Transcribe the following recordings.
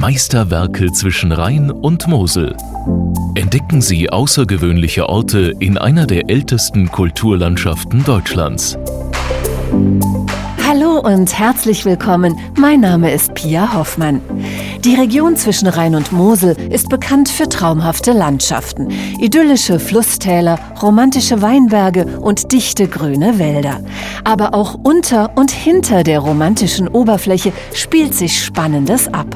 Meisterwerke zwischen Rhein und Mosel. Entdecken Sie außergewöhnliche Orte in einer der ältesten Kulturlandschaften Deutschlands. Hallo und herzlich willkommen. Mein Name ist Pia Hoffmann. Die Region zwischen Rhein und Mosel ist bekannt für traumhafte Landschaften, idyllische Flusstäler, romantische Weinberge und dichte grüne Wälder. Aber auch unter und hinter der romantischen Oberfläche spielt sich Spannendes ab.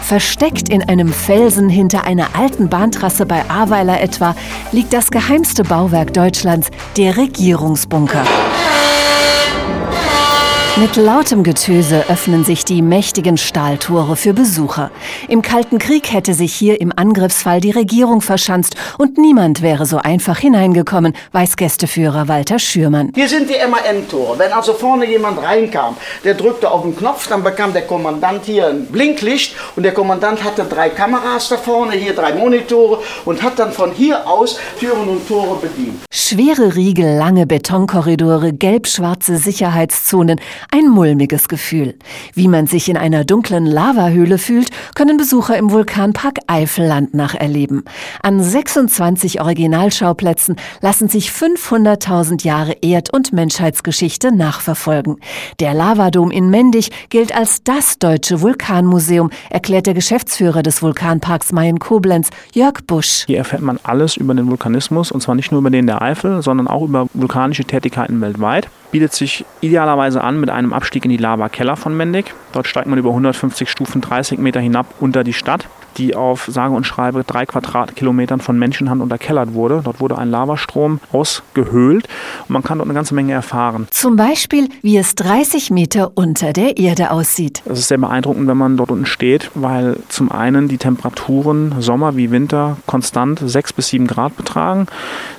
Versteckt in einem Felsen hinter einer alten Bahntrasse bei Ahrweiler etwa liegt das geheimste Bauwerk Deutschlands, der Regierungsbunker. Mit lautem Getöse öffnen sich die mächtigen Stahltore für Besucher. Im Kalten Krieg hätte sich hier im Angriffsfall die Regierung verschanzt und niemand wäre so einfach hineingekommen, weiß Gästeführer Walter Schürmann. Hier sind die MAN-Tore. Wenn also vorne jemand reinkam, der drückte auf den Knopf, dann bekam der Kommandant hier ein Blinklicht und der Kommandant hatte drei Kameras da vorne, hier drei Monitore und hat dann von hier aus Türen und Tore bedient. Schwere Riegel, lange Betonkorridore, gelb-schwarze Sicherheitszonen, ein mulmiges Gefühl. Wie man sich in einer dunklen Lavahöhle fühlt, können Besucher im Vulkanpark Eifelland nacherleben. An 26 Originalschauplätzen lassen sich 500.000 Jahre Erd- und Menschheitsgeschichte nachverfolgen. Der Lavadom in Mendig gilt als das deutsche Vulkanmuseum, erklärt der Geschäftsführer des Vulkanparks Mayen-Koblenz, Jörg Busch. Hier erfährt man alles über den Vulkanismus und zwar nicht nur über den der Eifel, sondern auch über vulkanische Tätigkeiten weltweit bietet sich idealerweise an mit einem Abstieg in die Lava-Keller von Mendig. Dort steigt man über 150 Stufen 30 Meter hinab unter die Stadt die auf sage und schreibe drei Quadratkilometern von Menschenhand unterkellert wurde. Dort wurde ein Lavastrom ausgehöhlt und man kann dort eine ganze Menge erfahren. Zum Beispiel, wie es 30 Meter unter der Erde aussieht. Es ist sehr beeindruckend, wenn man dort unten steht, weil zum einen die Temperaturen Sommer wie Winter konstant 6 bis 7 Grad betragen.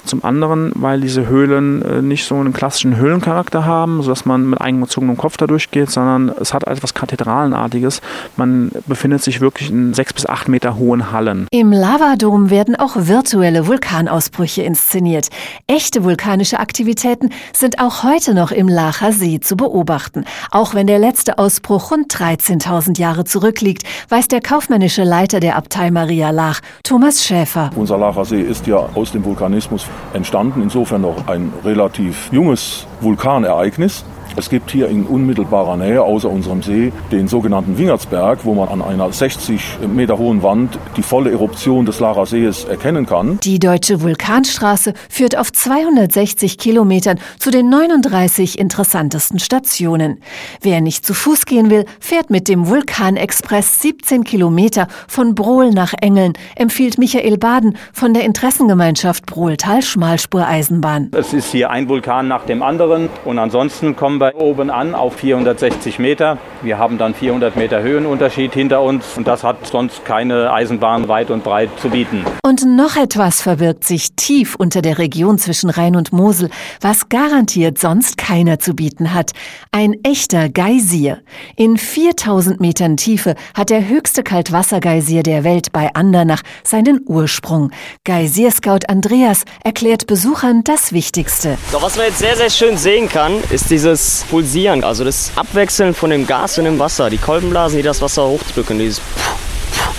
Zum anderen, weil diese Höhlen äh, nicht so einen klassischen Höhlencharakter haben, sodass man mit eingezogenem Kopf da durchgeht, sondern es hat etwas Kathedralenartiges. Man befindet sich wirklich in 6 bis 8 acht Meter hohen Hallen. Im Lavadom werden auch virtuelle Vulkanausbrüche inszeniert. Echte vulkanische Aktivitäten sind auch heute noch im Lacher See zu beobachten. Auch wenn der letzte Ausbruch rund 13.000 Jahre zurückliegt, weiß der kaufmännische Leiter der Abtei Maria Lach, Thomas Schäfer. Unser Lacher See ist ja aus dem Vulkanismus entstanden, insofern noch ein relativ junges Vulkanereignis. Es gibt hier in unmittelbarer Nähe außer unserem See den sogenannten Wingertsberg, wo man an einer 60 Meter hohen Wand die volle Eruption des Lara Sees erkennen kann. Die deutsche Vulkanstraße führt auf 260 Kilometern zu den 39 interessantesten Stationen. Wer nicht zu Fuß gehen will, fährt mit dem Vulkanexpress 17 Kilometer von Brohl nach Engeln, empfiehlt Michael Baden von der Interessengemeinschaft Brohltal Schmalspureisenbahn. Es ist hier ein Vulkan nach dem anderen und ansonsten kommen wir wir oben an auf 460 Meter. Wir haben dann 400 Meter Höhenunterschied hinter uns und das hat sonst keine Eisenbahn weit und breit zu bieten. Und noch etwas verbirgt sich tief unter der Region zwischen Rhein und Mosel, was garantiert sonst keiner zu bieten hat. Ein echter Geysir. In 4000 Metern Tiefe hat der höchste Kaltwassergeysir der Welt bei Andernach seinen Ursprung. Geysir-Scout Andreas erklärt Besuchern das Wichtigste. Doch was man jetzt sehr, sehr schön sehen kann, ist dieses Pulsieren, also das Abwechseln von dem Gas und dem Wasser, die Kolbenblasen, die das Wasser hochdrücken, dieses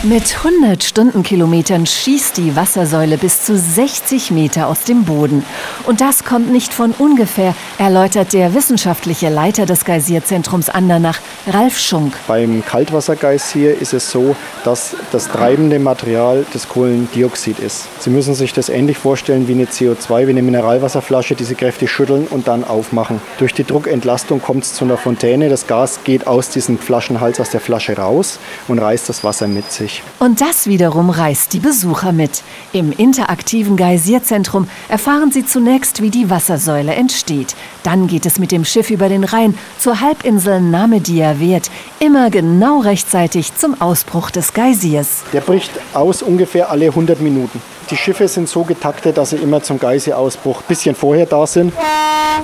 mit 100 Stundenkilometern schießt die Wassersäule bis zu 60 Meter aus dem Boden. Und das kommt nicht von ungefähr, erläutert der wissenschaftliche Leiter des Geysirzentrums Andernach, Ralf Schunk. Beim Kaltwassergeysir ist es so, dass das treibende Material das Kohlendioxid ist. Sie müssen sich das ähnlich vorstellen wie eine CO2, wie eine Mineralwasserflasche, die Sie kräftig schütteln und dann aufmachen. Durch die Druckentlastung kommt es zu einer Fontäne. Das Gas geht aus diesem Flaschenhals, aus der Flasche raus und reißt das Wasser mit sich. Und das wiederum reißt die Besucher mit. Im interaktiven Geysierzentrum erfahren sie zunächst, wie die Wassersäule entsteht. Dann geht es mit dem Schiff über den Rhein zur Halbinsel Namedia Wert, immer genau rechtzeitig zum Ausbruch des Geysirs. Der bricht aus ungefähr alle 100 Minuten. Die Schiffe sind so getaktet, dass sie immer zum Geysirausbruch ein bisschen vorher da sind,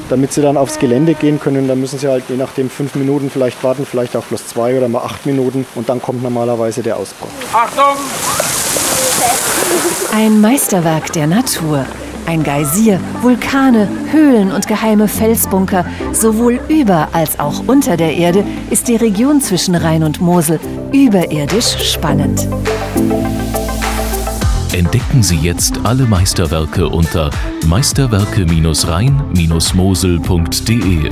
damit sie dann aufs Gelände gehen können. Da müssen sie halt je nachdem fünf Minuten vielleicht warten, vielleicht auch plus zwei oder mal acht Minuten und dann kommt normalerweise der Ausbruch. Achtung! Ein Meisterwerk der Natur. Ein Geysir, Vulkane, Höhlen und geheime Felsbunker, sowohl über als auch unter der Erde ist die Region zwischen Rhein und Mosel überirdisch spannend. Entdecken Sie jetzt alle Meisterwerke unter meisterwerke-rhein-mosel.de.